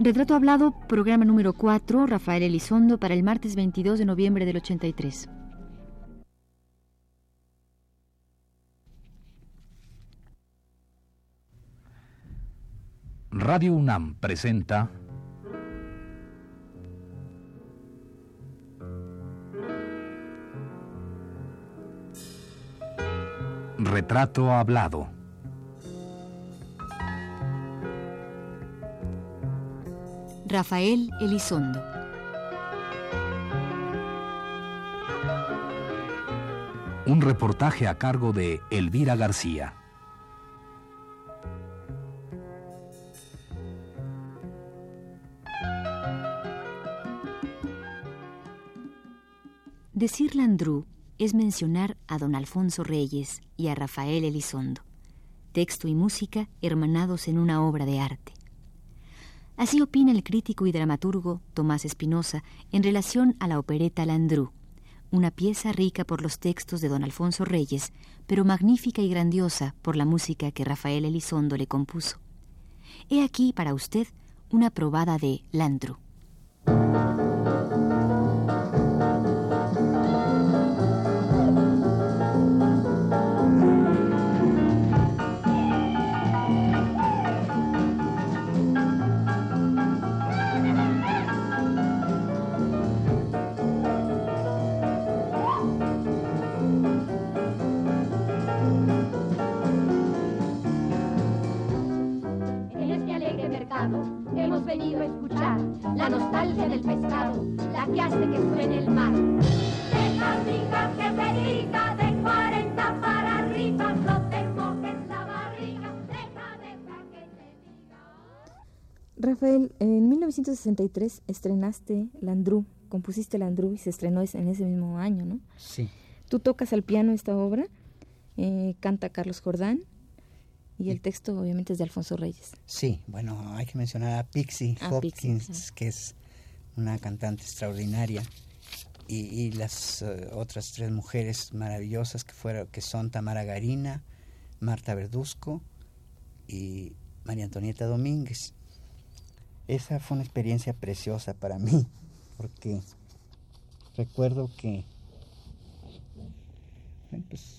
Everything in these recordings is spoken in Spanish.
Retrato Hablado, programa número 4, Rafael Elizondo, para el martes 22 de noviembre del 83. Radio UNAM presenta Retrato Hablado. Rafael Elizondo. Un reportaje a cargo de Elvira García. Decir Landru es mencionar a don Alfonso Reyes y a Rafael Elizondo, texto y música hermanados en una obra de arte. Así opina el crítico y dramaturgo Tomás Espinosa en relación a la opereta Landru, una pieza rica por los textos de don Alfonso Reyes, pero magnífica y grandiosa por la música que Rafael Elizondo le compuso. He aquí para usted una probada de Landru. Mercado hemos venido a escuchar la nostalgia del pescado, la que hace que suene el mar. Deja rica que pediga de 40 para arriba, no te mojes la barriga, deja, deja que te diga. Rafael, en 1963 estrenaste Landru, compusiste Landru y se estrenó es- en ese mismo año, ¿no? Sí, Tú tocas al piano esta obra, eh, canta Carlos Jordán y el texto obviamente es de Alfonso Reyes. sí, bueno, hay que mencionar a Pixie A Hopkins, Pixie, que es una cantante extraordinaria, y, y las eh, otras tres mujeres maravillosas que fueron, que son Tamara Garina, Marta Verduzco y María Antonieta Domínguez. Esa fue una experiencia preciosa para mí, porque recuerdo que pues,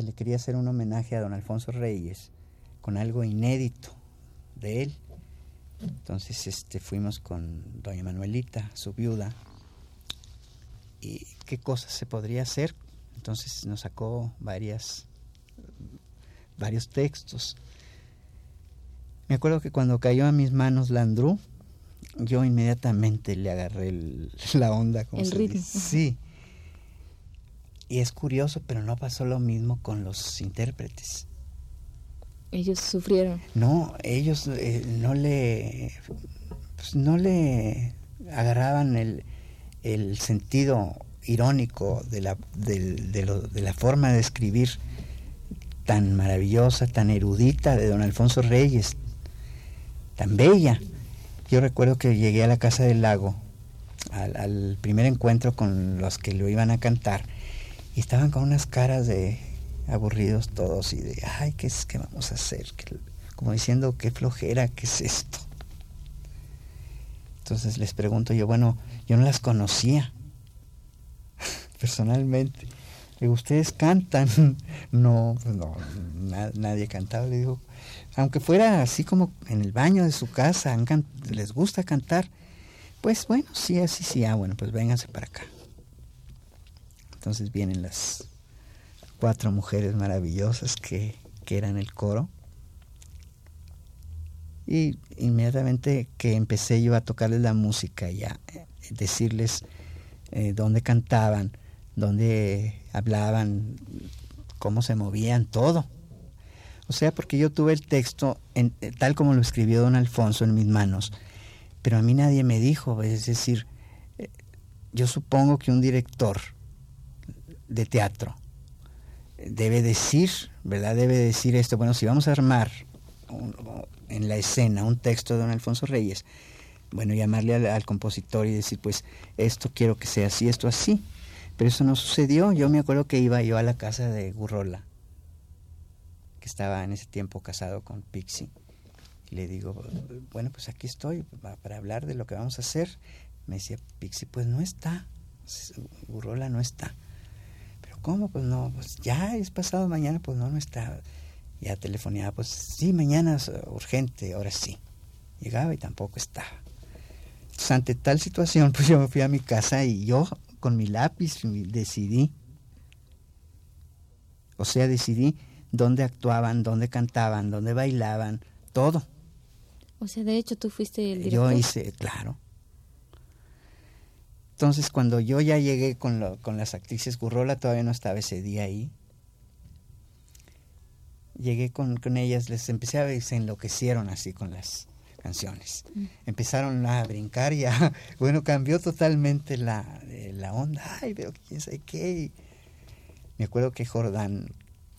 se le quería hacer un homenaje a don Alfonso Reyes con algo inédito de él. Entonces este, fuimos con doña Manuelita, su viuda, y qué cosas se podría hacer. Entonces nos sacó varias, varios textos. Me acuerdo que cuando cayó a mis manos Landru, yo inmediatamente le agarré el- la onda. como El se ritmo. dice. Sí. Y es curioso, pero no pasó lo mismo con los intérpretes. Ellos sufrieron. No, ellos eh, no le pues, no le agarraban el, el sentido irónico de la, del- de, lo- de la forma de escribir tan maravillosa, tan erudita de don Alfonso Reyes, tan bella. Yo recuerdo que llegué a la Casa del Lago, al, al primer encuentro con los que lo iban a cantar, y estaban con unas caras de aburridos todos y de, ay, ¿qué es que vamos a hacer? Como diciendo, qué flojera, ¿qué es esto? Entonces les pregunto yo, bueno, yo no las conocía personalmente. Le digo, ¿ustedes cantan? no, pues no, na- nadie cantaba. Le digo, aunque fuera así como en el baño de su casa, les gusta cantar, pues bueno, sí, así, sí, ah, bueno, pues vénganse para acá. Entonces vienen las cuatro mujeres maravillosas que, que eran el coro. Y inmediatamente que empecé yo a tocarles la música y a eh, decirles eh, dónde cantaban, dónde hablaban, cómo se movían, todo. O sea, porque yo tuve el texto eh, tal como lo escribió don Alfonso en mis manos, pero a mí nadie me dijo, es decir, yo supongo que un director de teatro debe decir, ¿verdad? Debe decir esto, bueno, si vamos a armar un- en la escena un texto de don Alfonso Reyes, bueno, llamarle al, compositor y decir, pues, esto quiero que sea así, esto así. Pero eso no sucedió. Yo me acuerdo que iba yo a la casa de Gurrola, que estaba en ese tiempo casado con Pixie. Y le digo, bueno, pues aquí estoy para hablar de lo que vamos a hacer. Me decía, Pixie, pues no está. Burrola no está. ¿Cómo? Pues no, pues ya es pasado mañana, pues no, no está. Ya telefoneaba, pues sí, mañana es urgente, ahora sí. Llegaba y tampoco estaba. Entonces, ante tal situación, pues yo me fui a mi casa y yo con mi lápiz decidí, o sea, decidí dónde actuaban, dónde cantaban, dónde bailaban, todo. O sea, de hecho tú fuiste el director. Yo hice, claro. Entonces, cuando yo ya llegué con, con las actrices, Gurrola todavía no estaba ese día ahí. Llegué con, con ellas, les empecé a ver, se enloquecieron así con las canciones. Mm. Empezaron a brincar y ya, bueno, cambió totalmente la, eh, la onda. Ay, pero quién sabe qué. me acuerdo que Jordán,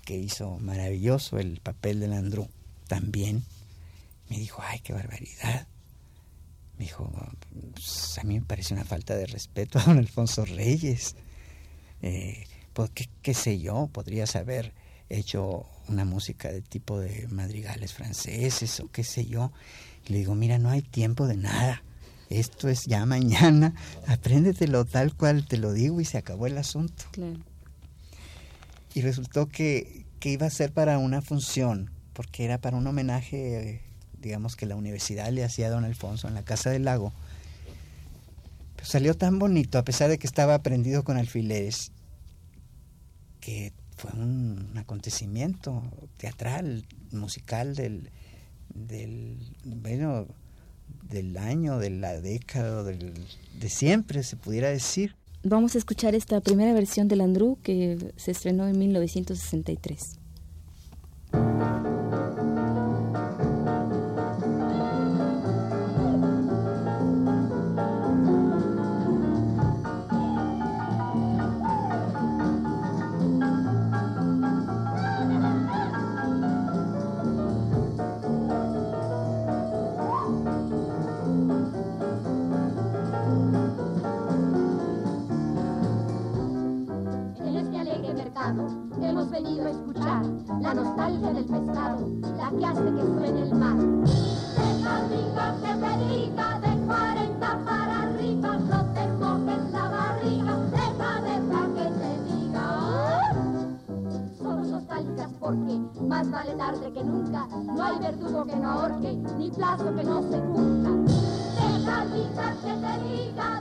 que hizo maravilloso el papel de Landru, también me dijo, ay, qué barbaridad. Me dijo, pues, a mí me parece una falta de respeto a don Alfonso Reyes. Eh, pues, ¿qué, ¿qué, sé yo, podrías haber hecho una música de tipo de madrigales franceses o qué sé yo. Y le digo, mira, no hay tiempo de nada. Esto es ya mañana, apréndetelo tal cual te lo digo y se acabó el asunto. Y resultó que, que iba a ser para una función, porque era para un homenaje digamos que la universidad le hacía a don Alfonso en la Casa del Lago. Pero salió tan bonito, a pesar de que estaba prendido con alfileres, que fue un, acontecimiento teatral, musical del, del, bueno, del año, de la década, del, de siempre, se pudiera decir. Vamos a escuchar esta primera versión del Andrew que se estrenó en 1963. hemos venido a escuchar la nostalgia del pescado, la que hace que suene el mar. De Mandinga se dedica de 40 para arriba, no te mojes la barriga, deja, deja que te diga. Oh". Somos nostálgicas porque más vale tarde que nunca, no hay verdugo que no ahorque, ni plazo que no se cumpla. De Mandinga se dedica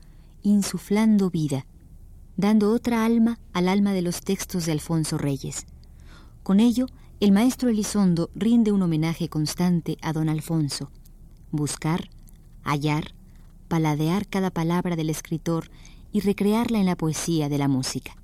insuflando vida, dando otra alma al alma de los textos de Alfonso Reyes. Con ello, el maestro Elizondo rinde un homenaje constante a don Alfonso. Buscar, hallar, paladear cada palabra del escritor y recrearla en la poesía de la música.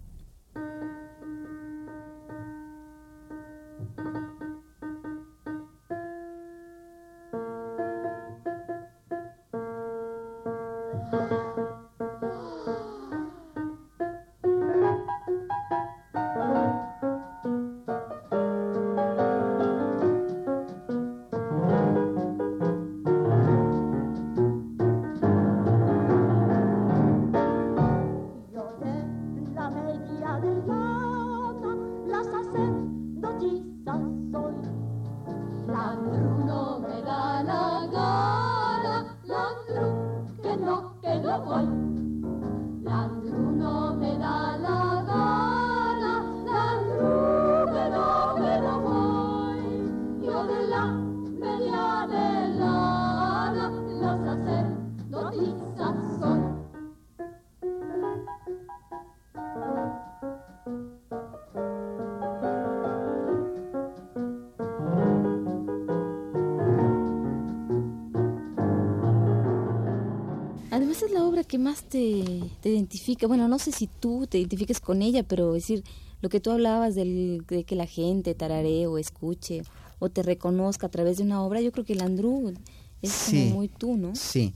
Más te, te, identifica. Bueno, no sé si tú te identifiques con ella, pero decir, lo que tú hablabas del, de que la gente tararee o escuche o te reconozca a través de una obra, yo creo que el Andrew es como muy tú, ¿no? Sí.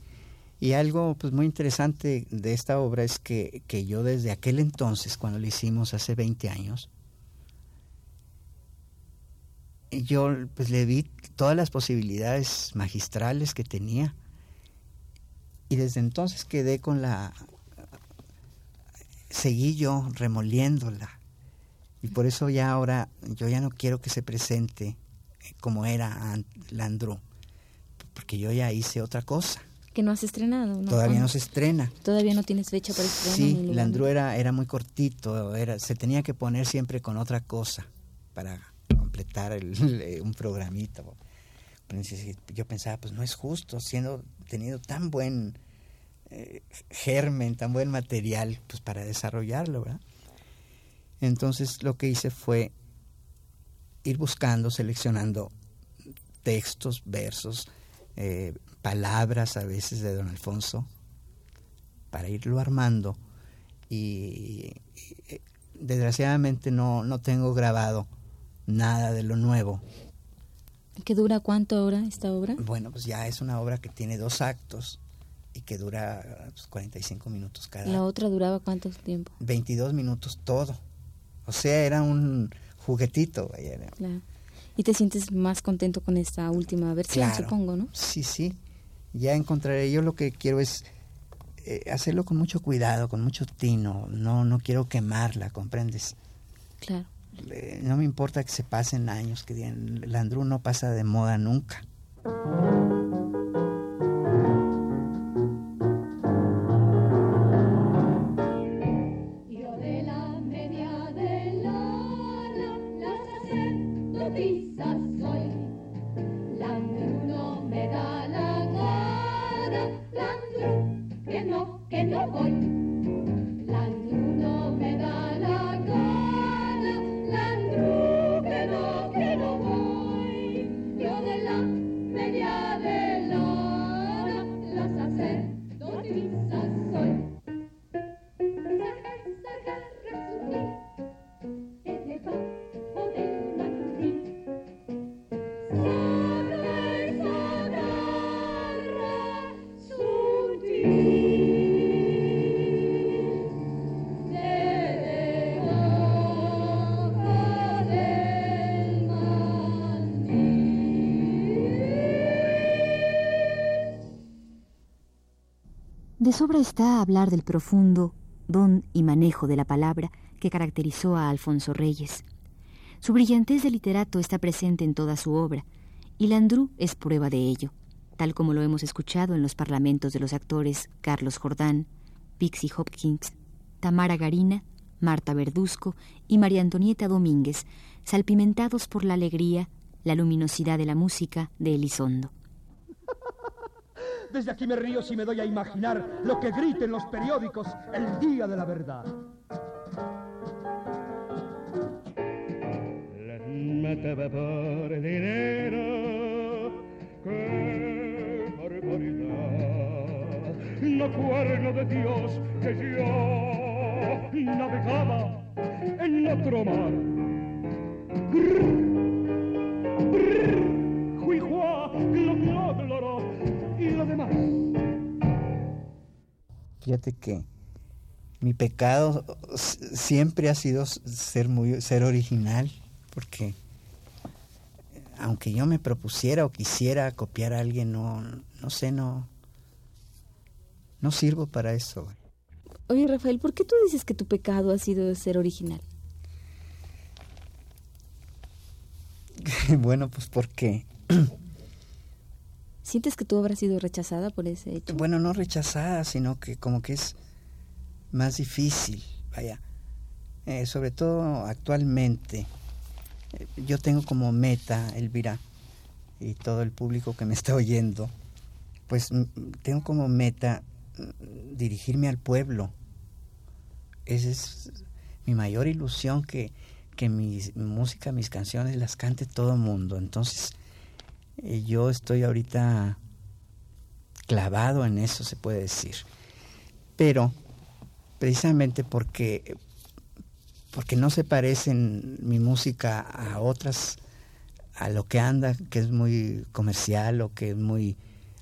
Y algo pues muy interesante de esta obra es que, que yo desde aquel entonces, cuando la hicimos hace 20 años, yo pues le vi todas las posibilidades magistrales que tenía y desde entonces quedé con la seguí yo remoliéndola. Y por eso ya ahora yo ya no quiero que se presente como era Landru porque yo ya hice otra cosa. Que no has estrenado ¿no? todavía no se estrena. Todavía no tienes fecha para estrenar sí Landru era era muy cortito era se tenía que poner siempre con otra cosa para completar un programita. Yo pensaba, pues no es justo, siendo tenido tan buen eh, germen, tan buen material, pues para desarrollarlo. Entonces lo que hice fue ir buscando, seleccionando textos, versos, eh, palabras a veces de don Alfonso, para irlo armando. Y, y eh, desgraciadamente no, no tengo grabado nada de lo nuevo. ¿Qué dura cuánto ahora esta obra? Bueno, pues ya es una obra que tiene dos actos y que dura 45 pues, minutos cada. ¿La otra duraba cuánto tiempo? 22 minutos todo. O sea, era un juguetito. Claro. Y te sientes más contento con esta última versión, supongo, ¿no? Sí, sí. Ya encontraré. Yo lo que quiero es eh, hacerlo con mucho cuidado, con mucho tino. No, no quiero quemarla, ¿comprendes? Claro no me importa que se pasen años, que digan, Landru no pasa de moda nunca. De sobra está hablar del profundo don y manejo de la palabra que caracterizó a Alfonso Reyes. Su brillantez de literato está presente en toda su obra, y Landru es prueba de ello, tal como lo hemos escuchado en los parlamentos de los actores Carlos Jordán, Pixie Hopkins, Tamara Garina, Marta Verduzco y María Antonieta Domínguez, salpimentados por la alegría, la luminosidad de la música de Elizondo. Desde aquí me río si me doy a imaginar lo que griten los periódicos el día de la verdad. Las mataba por dinero, qué barbaridad. No cuerno de Dios que yo navegaba en otro mar. Fíjate que mi pecado siempre ha sido ser muy ser original, porque aunque yo me propusiera o quisiera copiar a alguien, no, no sé, no, no sirvo para eso. Oye, Rafael, ¿por qué tú dices que tu pecado ha sido ser original? bueno, pues porque ¿Sientes que tu obra ha sido rechazada por ese hecho? Bueno, no rechazada, sino que como que es más difícil, vaya. Eh, sobre todo actualmente. Eh, yo tengo como meta, Elvira, y todo el público que me está oyendo, pues tengo como meta mm, dirigirme al pueblo. Esa es mi mayor ilusión, que, que mi música, mis canciones las cante todo mundo. Entonces, yo estoy ahorita clavado en eso, se puede decir. pero precisamente porque, porque no se parecen mi música a otras, a lo que anda, que es muy comercial o que es muy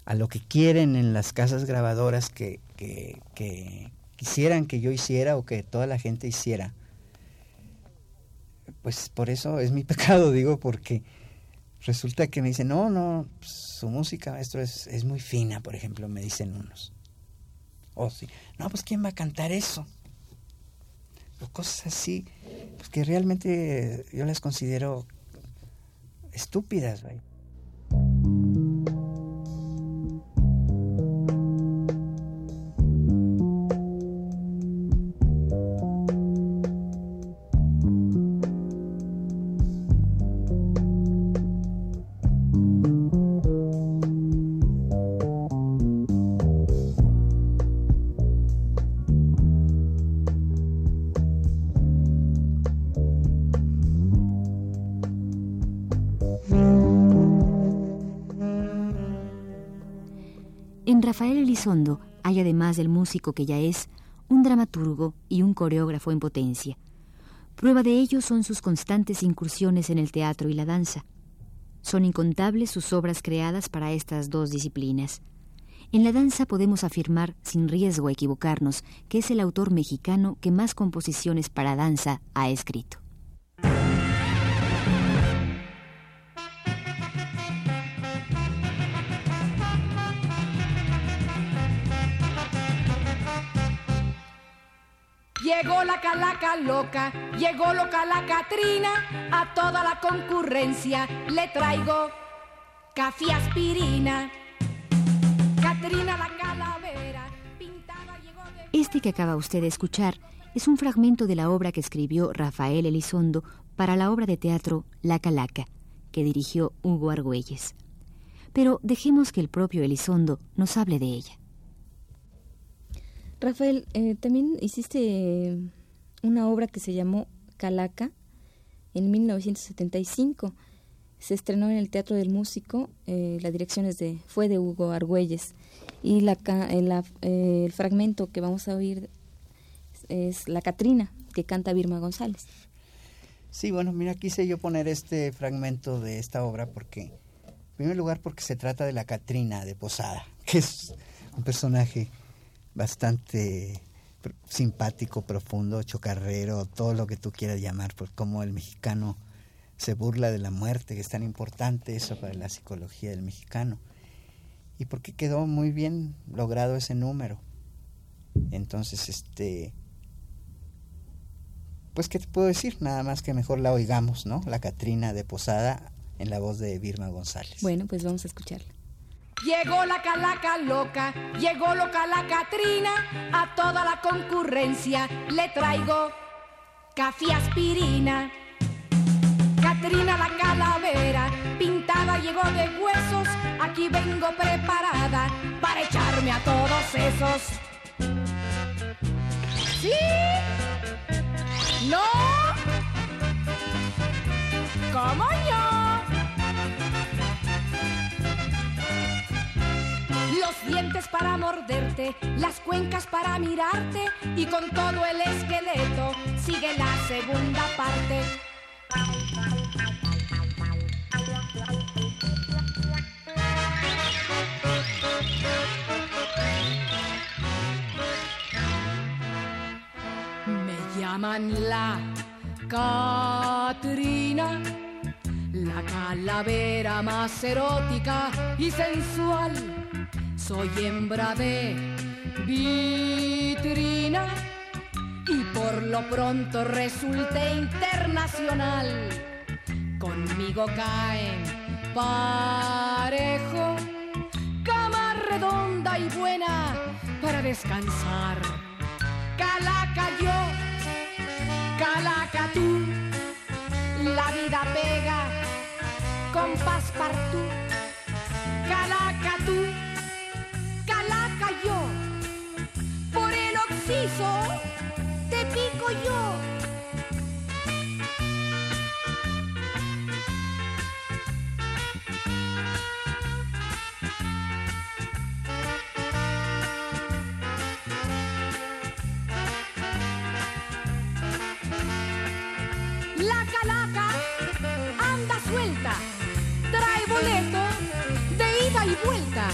a lo que quieren en las casas grabadoras que, que, que quisieran que yo hiciera o que toda la gente hiciera. Pues por eso es mi pecado, digo, porque resulta que me dicen, no, no, su música, maestro, es, es muy fina, por ejemplo, me dicen unos. O sí, no, pues ¿quién va a cantar eso? O cosas así, pues que realmente yo las considero estúpidas, ¿vale? Rafael Elizondo hay, además del músico que ya es, un dramaturgo y un coreógrafo en potencia. Prueba de ello son sus constantes incursiones en el teatro y la danza. Son incontables sus obras creadas para estas dos disciplinas. En la danza podemos afirmar, sin riesgo a equivocarnos, que es el autor mexicano que más composiciones para danza ha escrito. Llegó la calaca loca, llegó loca la Catrina, a toda la concurrencia le traigo café aspirina. Catrina la calavera, pintada llegó de... Este que acaba usted de escuchar es un fragmento de la obra que escribió Rafael Elizondo para la obra de teatro La Calaca, que dirigió Hugo Argüelles. Pero dejemos que el propio Elizondo nos hable de ella. Rafael, eh, también hiciste una obra que se llamó Calaca en 1975. Se estrenó en el Teatro del Músico, eh, la dirección es de, fue de Hugo Argüelles y la, eh, el fragmento que vamos a oír es La Catrina, que canta Birma González. Sí, bueno, mira, quise yo poner este fragmento de esta obra porque, en primer lugar, porque se trata de la Catrina de Posada, que es un personaje bastante simpático, profundo, chocarrero, todo lo que tú quieras llamar, por cómo el mexicano se burla de la muerte, que es tan importante eso para la psicología del mexicano. Y porque quedó muy bien logrado ese número. Entonces, este, pues, ¿qué te puedo decir? Nada más que mejor la oigamos, ¿no? La Catrina de Posada en la voz de Birma González. Bueno, pues vamos a escucharla. Llegó la calaca loca, llegó loca la Catrina, a toda la concurrencia le traigo café aspirina. Catrina la calavera, pintada llegó de huesos, aquí vengo preparada para echarme a todos esos. ¿Sí? ¿No? ¿Cómo los dientes para morderte, las cuencas para mirarte y con todo el esqueleto sigue la segunda parte. Me llaman la Catrina, la calavera más erótica y sensual soy hembra de vitrina y por lo pronto resulté internacional. Conmigo caen parejo, cama redonda y buena para descansar. Calaca yo, calaca tú, la vida pega con paspartú. Calaca tú y vuelta.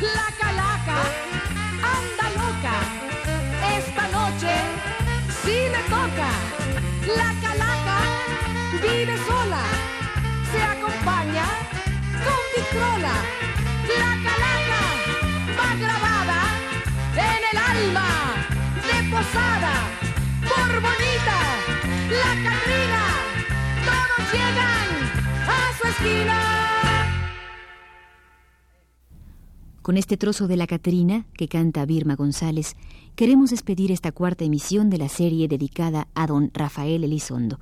La calaca anda loca, esta noche sí le toca. La calaca vive sola, se acompaña con Victrola. La calaca va grabada en el alma de posada por bonita. La Catrina, todos llegan a su esquina. Con este trozo de La Catrina, que canta Birma González, queremos despedir esta cuarta emisión de la serie dedicada a don Rafael Elizondo.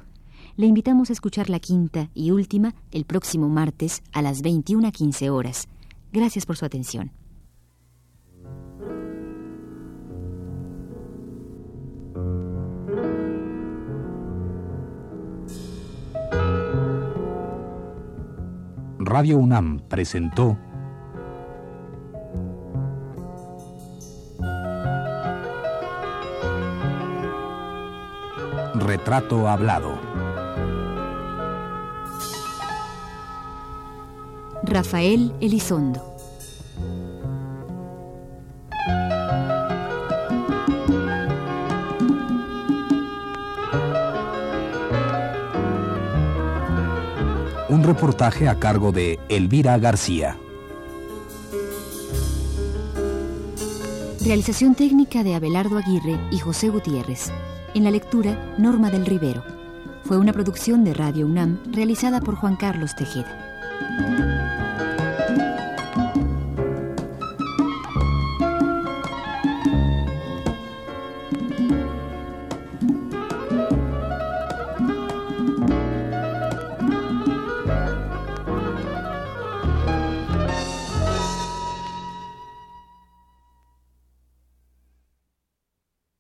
Le invitamos a escuchar la quinta y última el próximo martes a las 21.15 horas. Gracias por su atención. Radio UNAM presentó Retrato Hablado. Rafael Elizondo. Un reportaje a cargo de Elvira García. Realización técnica de Abelardo Aguirre y José Gutiérrez. En la lectura, Norma del Rivero. Fue una producción de Radio UNAM realizada por Juan Carlos Tejeda.